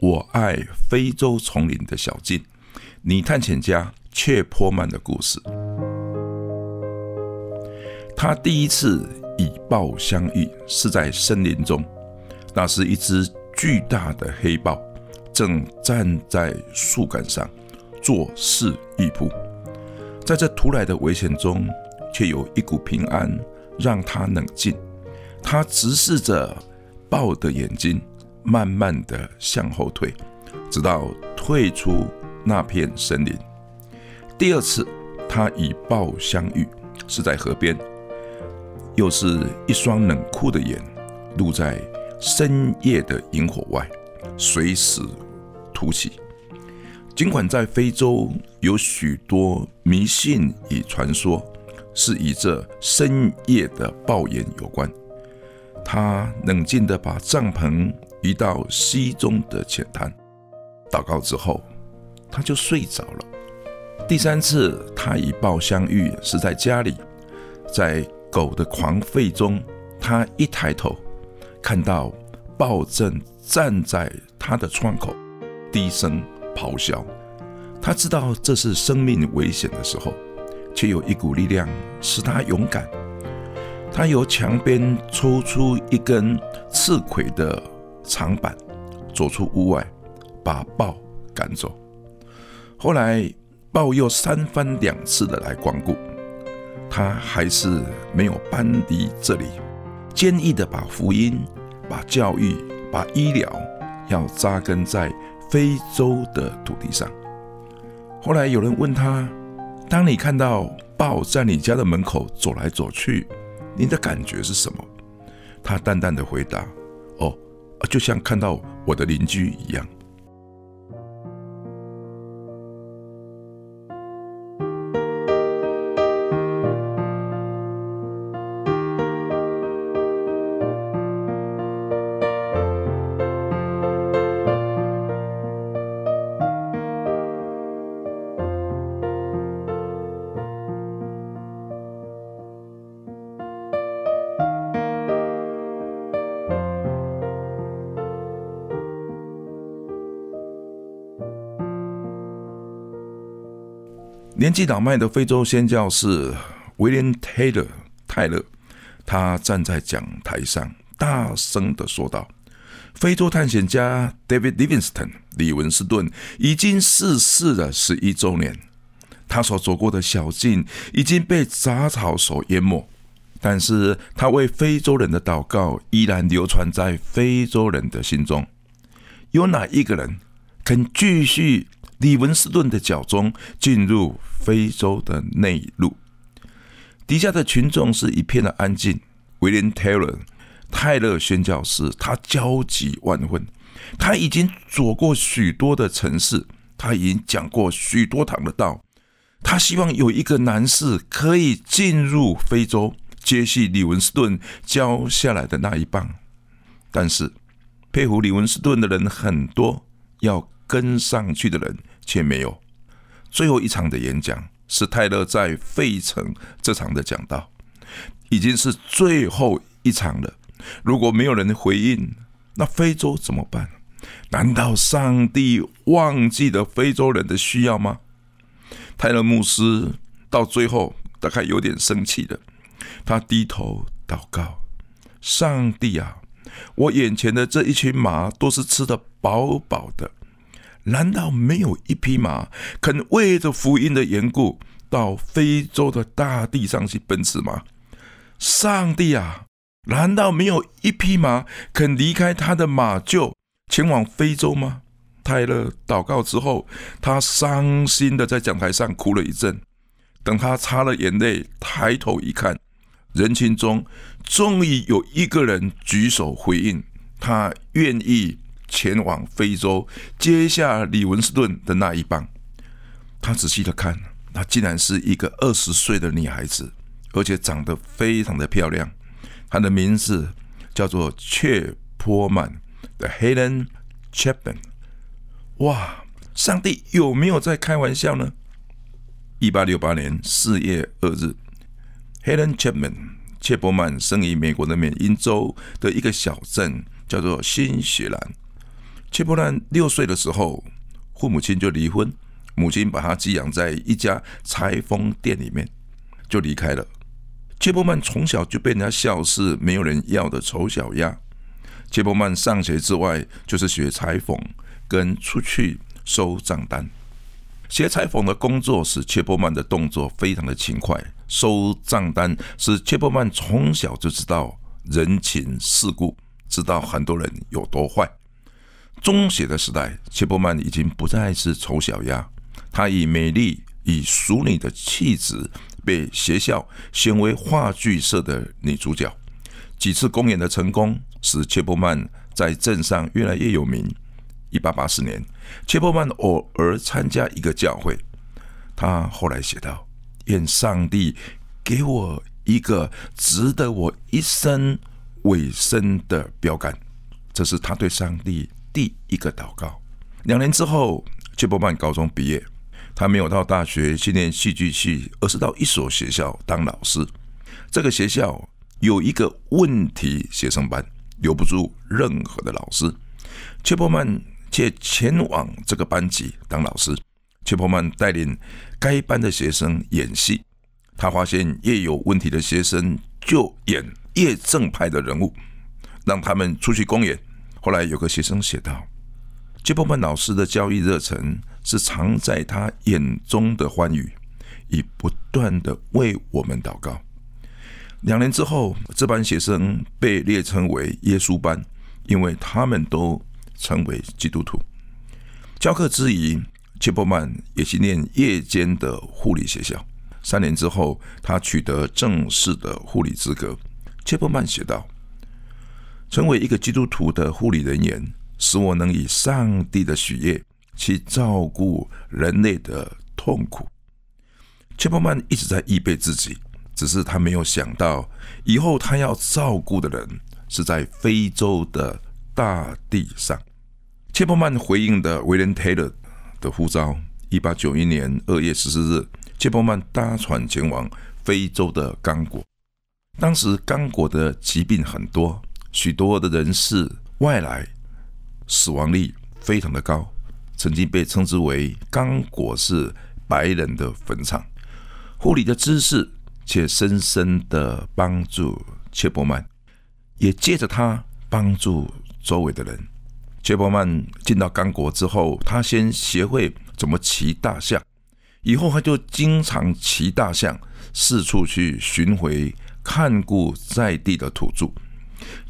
我爱非洲丛林的小径——女探险家切坡曼的故事。他第一次与豹相遇是在森林中，那是一只巨大的黑豹，正站在树干上做事预铺。在这突来的危险中，却有一股平安，让他冷静。他直视着。豹的眼睛慢慢的向后退，直到退出那片森林。第二次，他与豹相遇是在河边，又是一双冷酷的眼，露在深夜的萤火外，随时突起。尽管在非洲有许多迷信与传说，是与这深夜的豹眼有关。他冷静地把帐篷移到溪中的浅滩，祷告之后，他就睡着了。第三次，他与豹相遇是在家里，在狗的狂吠中，他一抬头，看到豹正站在他的窗口，低声咆哮。他知道这是生命危险的时候，却有一股力量使他勇敢。他由墙边抽出一根刺葵的长板，走出屋外，把豹赶走。后来，豹又三番两次的来光顾，他还是没有搬离这里，坚毅的把福音、把教育、把医疗，要扎根在非洲的土地上。后来有人问他：“当你看到豹在你家的门口走来走去？”你的感觉是什么？他淡淡的回答：“，就像看到我的邻居一样。”年纪老迈的非洲宣教士威廉·泰勒泰勒，他站在讲台上，大声的说道：“非洲探险家 David Livingstone 李文斯顿已经逝世了十一周年。他所走过的小径已经被杂草所淹没，但是他为非洲人的祷告依然流传在非洲人的心中。有哪一个人肯继续？”李文斯顿的脚中进入非洲的内陆，底下的群众是一片的安静。威廉·泰勒泰勒宣教士，他焦急万分。他已经走过许多的城市，他已经讲过许多堂的道。他希望有一个男士可以进入非洲，接续李文斯顿教下来的那一棒。但是，佩服李文斯顿的人很多，要。跟上去的人却没有。最后一场的演讲是泰勒在费城这场的讲道，已经是最后一场了。如果没有人回应，那非洲怎么办？难道上帝忘记了非洲人的需要吗？泰勒牧师到最后大概有点生气了，他低头祷告：“上帝啊，我眼前的这一群马都是吃的饱饱的。”难道没有一匹马肯为着福音的缘故到非洲的大地上去奔驰吗？上帝啊，难道没有一匹马肯离开他的马厩前往非洲吗？泰勒祷告之后，他伤心的在讲台上哭了一阵。等他擦了眼泪，抬头一看，人群中终于有一个人举手回应，他愿意前往非洲接下李文斯顿的那一棒。他仔细的看，那竟然是一个二十岁的女孩子，而且长得非常的漂亮。她的名字叫做切波曼的 Helen Chapman。哇，上帝有没有在开玩笑呢？一八六八年四月二日，Helen Chapman。切伯曼生于美国的缅因州的一个小镇，叫做新雪兰。切伯曼六岁的时候，父母亲就离婚，母亲把他寄养在一家裁缝店里面，就离开了。切伯曼从小就被人家笑是没有人要的丑小鸭。切伯曼上学之外，就是学裁缝跟出去收账单。学裁缝的工作使切伯曼的动作非常的勤快，收账单使切伯曼从小就知道人情世故，知道很多人有多坏。中学的时代，切伯曼已经不再是丑小鸭，她以美丽、以淑女的气质被学校选为话剧社的女主角。几次公演的成功，使切伯曼在镇上越来越有名。一八八四年，切伯曼偶尔参加一个教会。他后来写道：“愿上帝给我一个值得我一生委身的标杆。”这是他对上帝第一个祷告。两年之后，切伯曼高中毕业，他没有到大学去念戏剧系，而是到一所学校当老师。这个学校有一个问题学生班，留不住任何的老师。切伯曼。却前往这个班级当老师。切伯曼带领该班的学生演戏，他发现越有问题的学生就演越正派的人物，让他们出去公演。后来有个学生写道：“切伯曼老师的教育热忱是藏在他眼中的欢愉，以不断的为我们祷告。”两年之后，这班学生被列称为耶稣班，因为他们都。成为基督徒。教课之余，切伯曼也去念夜间的护理学校。三年之后，他取得正式的护理资格。切伯曼写道：“成为一个基督徒的护理人员，使我能以上帝的喜悦去照顾人类的痛苦。”切伯曼一直在预备自己，只是他没有想到，以后他要照顾的人是在非洲的大地上。切伯曼回应的威廉·泰勒的呼召。一八九一年二月十四日，切伯曼搭船前往非洲的刚果。当时刚果的疾病很多，许多的人士外来，死亡率非常的高，曾经被称之为刚果是白人的坟场。护理的知识却深深的帮助切伯曼，也借着他帮助周围的人。切伯曼进到刚果之后，他先学会怎么骑大象，以后他就经常骑大象四处去巡回看顾在地的土著。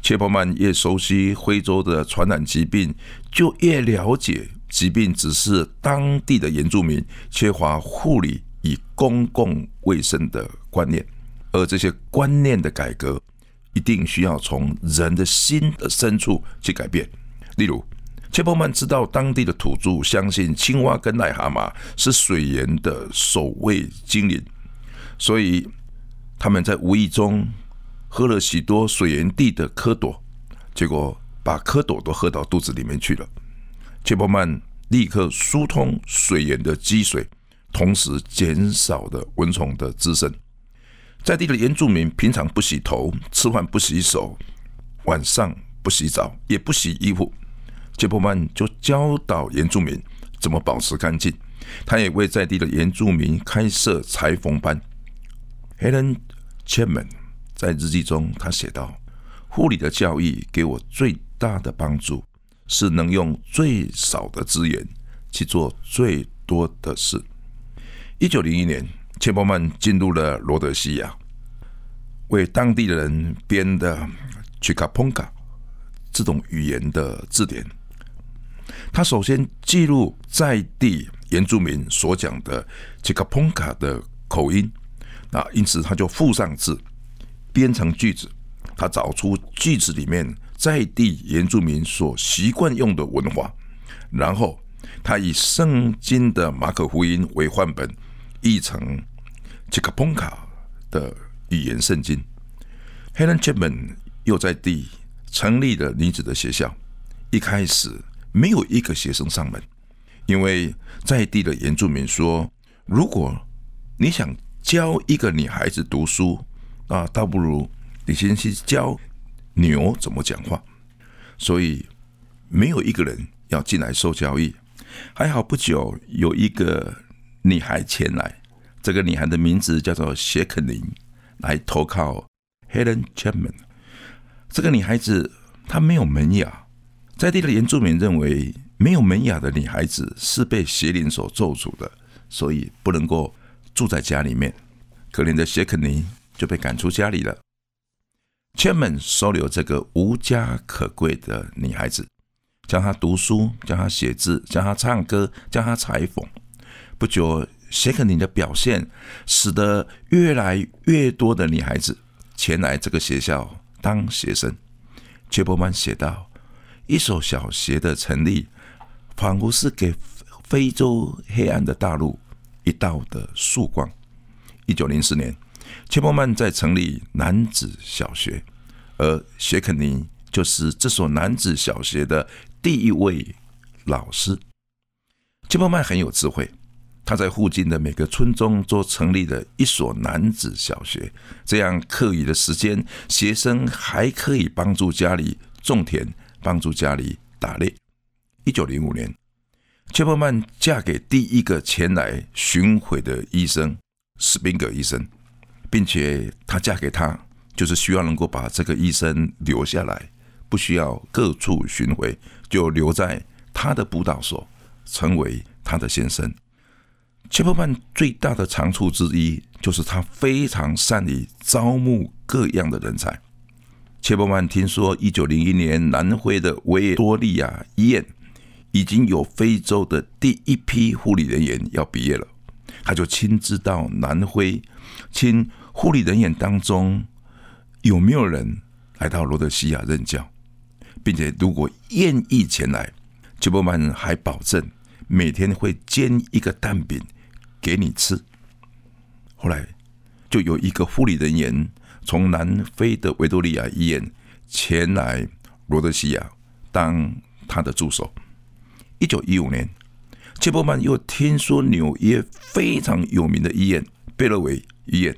切伯曼越熟悉非洲的传染疾病，就越了解疾病只是当地的原住民缺乏护理与公共卫生的观念，而这些观念的改革一定需要从人的心的深处去改变。例如，切伯曼知道当地的土著相信青蛙跟癞蛤蟆是水源的守卫精灵，所以他们在无意中喝了许多水源地的蝌蚪，结果把蝌蚪都喝到肚子里面去了。切伯曼立刻疏通水源的积水，同时减少了蚊虫的滋生。在地的原住民平常不洗头，吃饭不洗手，晚上不洗澡，也不洗衣服。切伯曼就教导原住民怎么保持干净，他也为在地的原住民开设裁缝班。Helen Chapman 在日记中他写道：“护理的教育给我最大的帮助，是能用最少的资源去做最多的事。”一九零一年，切伯曼进入了罗德西亚，为当地的人编的 Chikaponga 这种语言的字典。他首先记录在地原住民所讲的这个蓬卡的口音，那因此他就附上字，编成句子。他找出句子里面在地原住民所习惯用的文化，然后他以圣经的马可福音为范本，译成切卡蓬卡的语言圣经。Helen Chapman 又在地成立了女子的学校，一开始没有一个学生上门，因为在地的原住民说，如果你想教一个女孩子读书啊，倒不如你先去教。牛怎么讲话？所以没有一个人要进来受教育。还好不久有一个女孩前来，这个女孩的名字叫做谢肯宁，来投靠 Helen Chapman。这个女孩子她没有门牙，在地的原住民认为没有门牙的女孩子是被邪灵所咒诅的，所以不能够住在家里面。可怜的谢肯宁就被赶出家里了。千门收留这个无家可归的女孩子，教她读书，教她写字，教她唱歌，教她裁缝。不久，谢克宁的表现使得越来越多的女孩子前来这个学校当学生。切伯曼写道：“一所小学的成立，仿佛是给非洲黑暗的大陆一道的曙光。”一九零四年。切伯曼在成立男子小学，而谢肯尼就是这所男子小学的第一位老师。切伯曼很有智慧，他在附近的每个村中都成立了一所男子小学，这样课余的时间，学生还可以帮助家里种田，帮助家里打猎。一九零五年，切伯曼嫁给第一个前来巡回的医生史宾格医生。并且她嫁给他，就是希望能够把这个医生留下来，不需要各处巡回，就留在他的辅导所，成为他的先生。切伯曼最大的长处之一，就是他非常善于招募各样的人才。切伯曼听说，一九零一年南非的维多利亚医院已经有非洲的第一批护理人员要毕业了，他就亲自到南非，亲。护理人员当中有没有人来到罗德西亚任教，并且如果愿意前来，吉伯曼还保证每天会煎一个蛋饼给你吃。后来就有一个护理人员从南非的维多利亚医院前来罗德西亚当他的助手。一九一五年，切伯曼又听说纽约非常有名的医院贝勒维医院。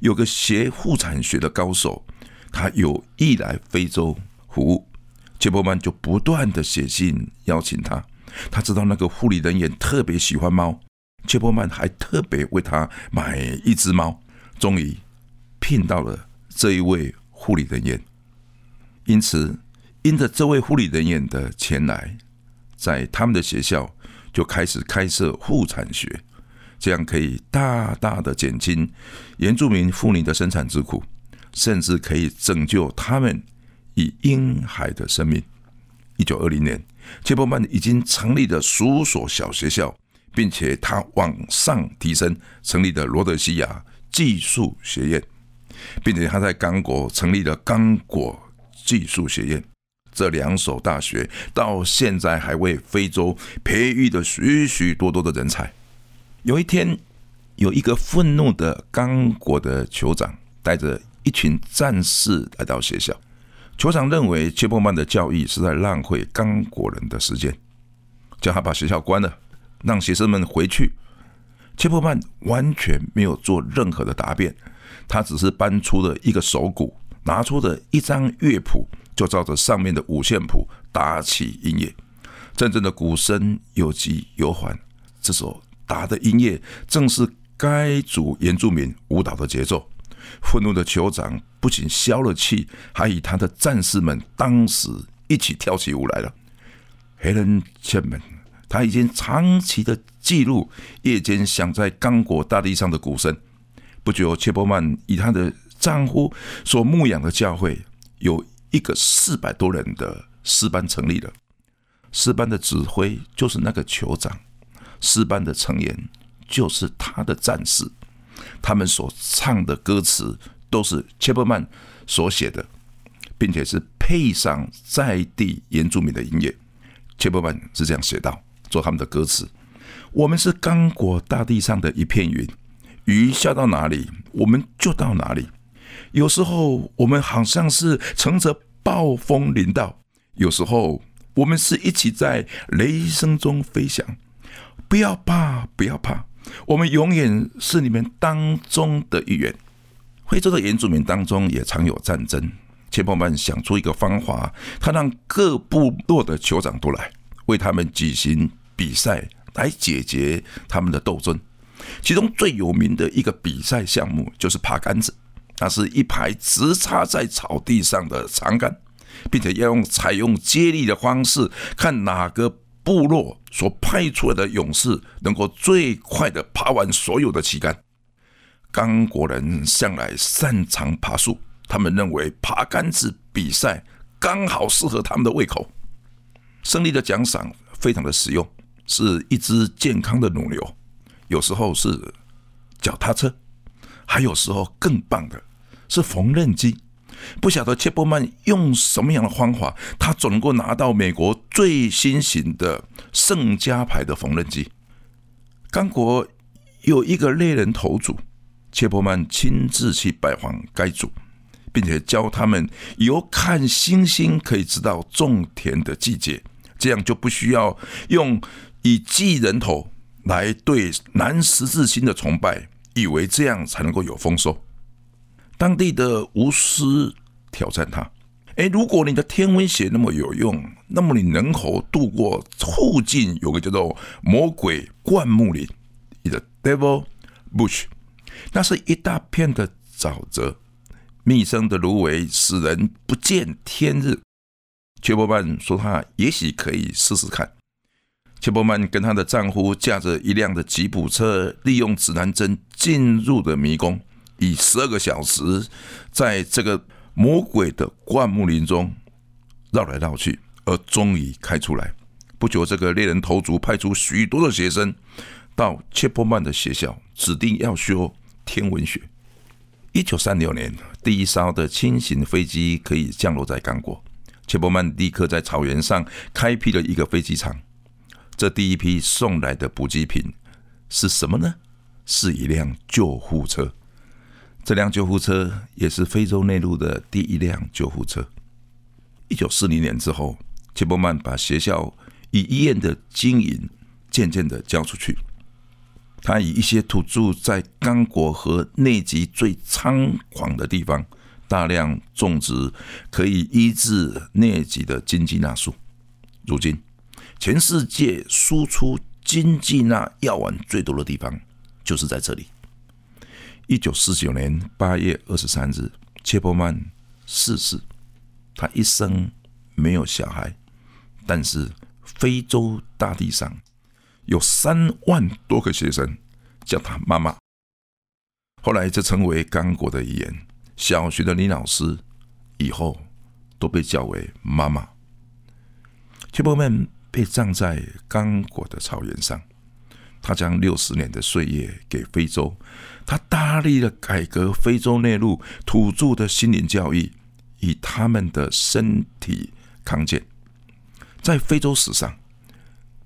有个学妇产学的高手，他有意来非洲服务，切伯曼就不断的写信邀请他。他知道那个护理人员特别喜欢猫，切伯曼还特别为他买一只猫。终于聘到了这一位护理人员。因此，因着这位护理人员的前来，在他们的学校就开始开设妇产学。这样可以大大的减轻原住民妇女的生产之苦，甚至可以拯救他们以婴孩的生命。一九二零年，切伯曼已经成立了数所小学校，并且他往上提升，成立了罗德西亚技术学院，并且他在刚果成立了刚果技术学院。这两所大学到现在还为非洲培育了许许多多的人才。有一天，有一个愤怒的刚果的酋长带着一群战士来到学校。酋长认为切伯曼的教育是在浪费刚果人的时间，叫他把学校关了，让学生们回去。切伯曼完全没有做任何的答辩，他只是搬出了一个手鼓，拿出了一张乐谱，就照着上面的五线谱打起音乐。阵阵的鼓声有急有缓，这首。打的音乐正是该组原住民舞蹈的节奏。愤怒的酋长不仅消了气，还与他的战士们当时一起跳起舞来了。黑人切门，他已经长期的记录夜间响在刚果大地上的鼓声。不久，切伯曼以他的丈夫所牧养的教会，有一个四百多人的诗班成立了。诗班的指挥就是那个酋长。诗班的成员就是他的战士，他们所唱的歌词都是切伯曼所写的，并且是配上在地原住民的音乐。切伯曼是这样写道：做他们的歌词，我们是刚果大地上的一片云，雨下到哪里，我们就到哪里。有时候我们好像是乘着暴风临到，有时候我们是一起在雷声中飞翔。不要怕，不要怕，我们永远是你们当中的一员。非洲的原住民当中也常有战争，切波曼想出一个方法，他让各部落的酋长都来为他们举行比赛，来解决他们的斗争。其中最有名的一个比赛项目就是爬杆子。那是一排直插在草地上的长杆，并且要用采用接力的方式，看哪个部落所派出来的勇士能够最快的爬完所有的旗杆。刚果人向来擅长爬树，他们认为爬杆子比赛刚好适合他们的胃口。胜利的奖赏非常的实用，是一只健康的母牛，有时候是脚踏车，还有时候更棒的。是缝纫机，不晓得切波曼用什么样的方法，他总能够拿到美国最新型的圣家牌的缝纫机。刚果有一个猎人头组，切波曼亲自去拜访该组，并且教他们由看星星可以知道种田的季节，这样就不需要用以祭人头来对南十字星的崇拜，以为这样才能够有丰收。当地的巫师挑战他：“哎，如果你的天文学那么有用，那么你能否度过附近有个叫做魔鬼灌木林，你的 Devil Bush，那是一大片的沼泽，密生的芦苇使人不见天日。”切伯曼说：“他也许可以试试看。”切伯曼跟他的丈夫驾着一辆的吉普车，利用指南针进入的迷宫。以十二个小时，在这个魔鬼的灌木林中绕来绕去，而终于开出来。不久，这个猎人头族派出许多的学生到切波曼的学校，指定要修天文学。一九三六年，第一艘的轻型飞机可以降落在刚果，切波曼立刻在草原上开辟了一个飞机场。这第一批送来的补给品是什么呢？是一辆救护车。这辆救护车也是非洲内陆的第一辆救护车。一九四零年之后，切伯曼把学校与医院的经营渐渐的交出去。他以一些土著在刚果和内极最猖狂的地方，大量种植可以医治疟疾的金鸡纳树。如今，全世界输出金鸡纳药丸最多的地方，就是在这里。一九四九年八月二十三日，切波曼逝世。他一生没有小孩，但是非洲大地上有三万多个学生叫他妈妈。后来这成为刚果的语言。小学的女老师以后都被叫为妈妈。切波曼被葬在刚果的草原上。他将六十年的岁月给非洲，他大力的改革非洲内陆土著的心灵教育，以他们的身体康健。在非洲史上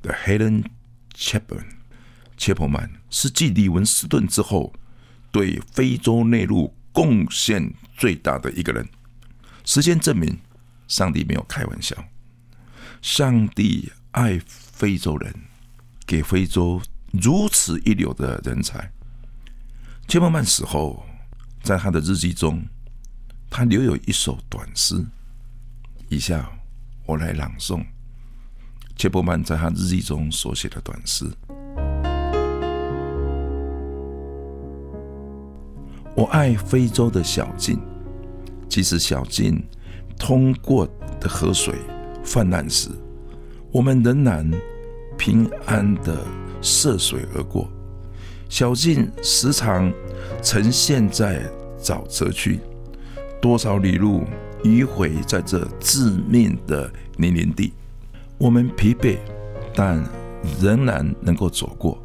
，The Helen Chapman 切普曼是继李文斯顿之后，对非洲内陆贡献最大的一个人。时间证明，上帝没有开玩笑，上帝爱非洲人，给非洲。如此一流的人才，切波曼死后，在他的日记中，他留有一首短诗。以下我来朗诵切波曼在他日记中所写的短诗：我爱非洲的小径，即使小径通过的河水泛滥时，我们仍然平安的。涉水而过，小径时常呈现在沼泽区，多少里路迂回在这致命的泥泞地，我们疲惫，但仍然能够走过。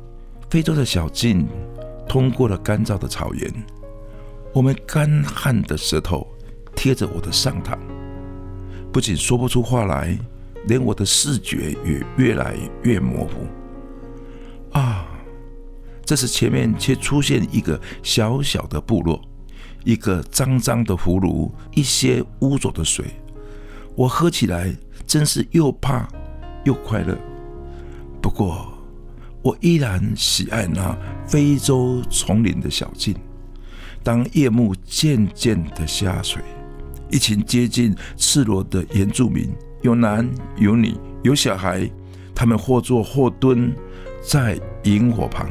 非洲的小径通过了干燥的草原，我们干旱的舌头贴着我的上膛，不仅说不出话来，连我的视觉也越来越模糊。啊！这时前面却出现一个小小的部落，一个脏脏的葫芦，一些污浊的水。我喝起来真是又怕又快乐。不过，我依然喜爱那非洲丛林的小径。当夜幕渐渐的下垂，一群接近赤裸的原住民，有男有女有小孩，他们或坐或蹲在萤火旁，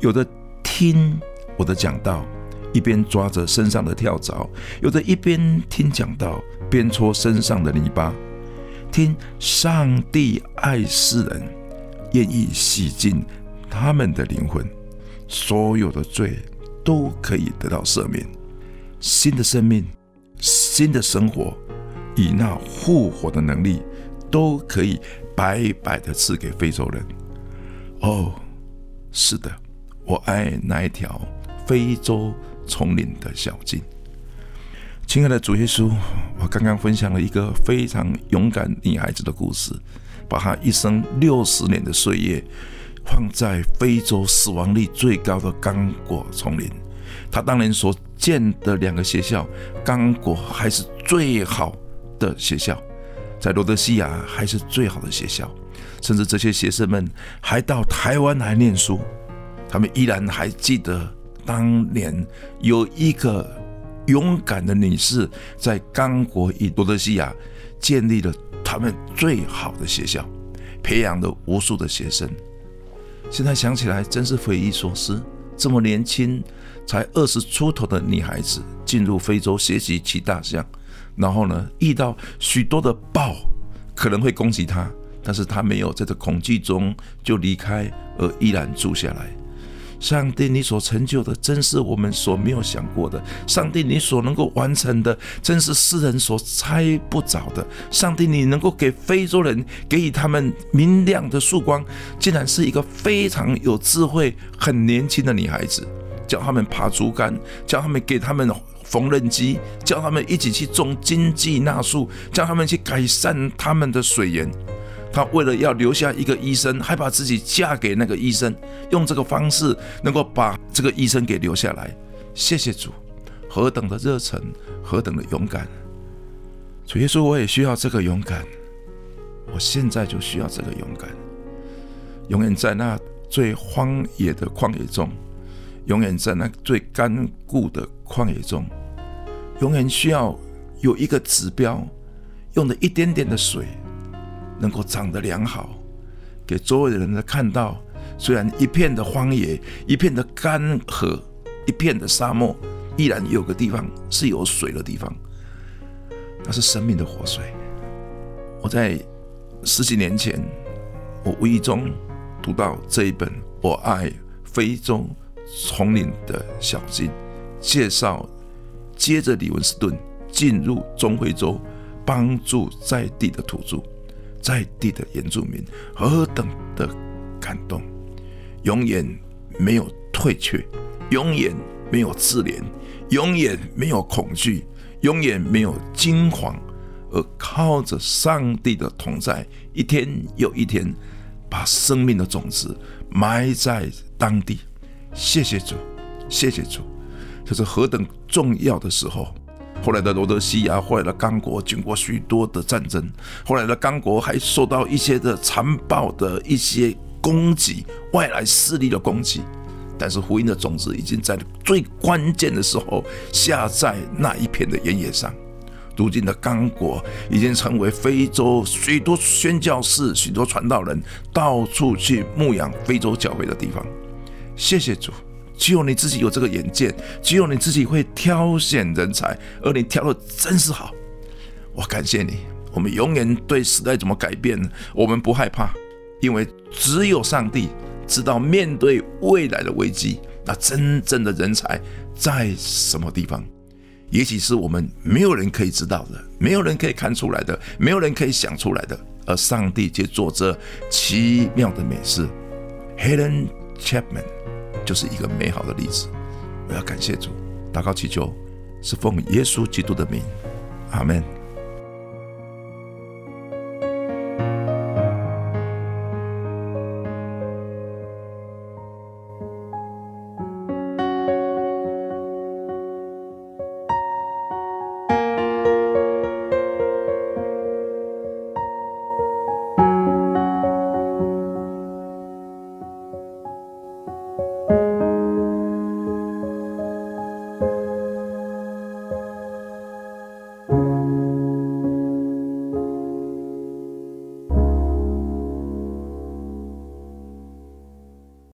有的听我的讲道，一边抓着身上的跳蚤；有的一边听讲道，边搓身上的泥巴，听上帝爱世人，愿意洗净他们的灵魂，所有的罪。都可以得到赦免，新的生命、新的生活，以那复活的能力，都可以白白的赐给非洲人。哦，是的，我爱那一条非洲丛林的小径。亲爱的主耶稣，我刚刚分享了一个非常勇敢女孩子的故事，把她一生六十年的岁月。放在非洲死亡率最高的刚果丛林，她当年所建的两个学校，刚果还是最好的学校，在罗德西亚还是最好的学校，甚至这些学生们还到台湾来念书，他们依然还记得当年有一个勇敢的女士在刚果与多德西亚建立了他们最好的学校，培养了无数的学生。现在想起来，真是匪夷所思。这么年轻，才二十出头的女孩子进入非洲学习骑大象，然后呢，遇到许多的豹可能会攻击她，但是他没有在这恐惧中就离开，而依然住下来。上帝，你所成就的，真是我们所没有想过的。上帝，你所能够完成的，真是世人所猜不着的。上帝，你能够给非洲人给予他们明亮的曙光，竟然是一个非常有智慧、很年轻的女孩子，教他们爬竹竿，教他们给他们缝纫机，教他们一起去种经济纳树，教他们去改善他们的水源。她为了要留下一个医生，还把自己嫁给那个医生，用这个方式能够把这个医生给留下来。谢谢主，何等的热忱，何等的勇敢！主耶稣，我也需要这个勇敢，我现在就需要这个勇敢。永远在那最荒野的旷野中，永远在那最干固的旷野中，永远需要有一个指标，用的一点点的水。能够长得良好，给周围的人看到。虽然一片的荒野，一片的干涸，一片的沙漠，依然有个地方是有水的地方，那是生命的活水。我在十几年前，我无意中读到这一本《我爱非洲丛林的小径》，介绍接着李文斯顿进入中非洲，帮助在地的土著。在地的原住民何等的感动，永远没有退却，永远没有自怜，永远没有恐惧，永远没有惊慌，而靠着上帝的同在，一天又一天，把生命的种子埋在当地。谢谢主，谢谢主，这是何等重要的时候。后来的罗德西亚，后来的刚果，经过许多的战争，后来的刚果还受到一些的残暴的一些攻击，外来势力的攻击。但是福音的种子已经在最关键的时候下在那一片的原野上。如今的刚果已经成为非洲许多宣教士、许多传道人到处去牧养非洲教会的地方。谢谢主。只有你自己有这个眼界，只有你自己会挑选人才，而你挑的真是好。我感谢你，我们永远对时代怎么改变，我们不害怕，因为只有上帝知道面对未来的危机，那真正的人才在什么地方？也许是我们没有人可以知道的，没有人可以看出来的，没有人可以想出来的，而上帝却做着奇妙的美事。Helen Chapman。就是一个美好的例子。我要感谢主，祷告祈求，是奉耶稣基督的名，阿门。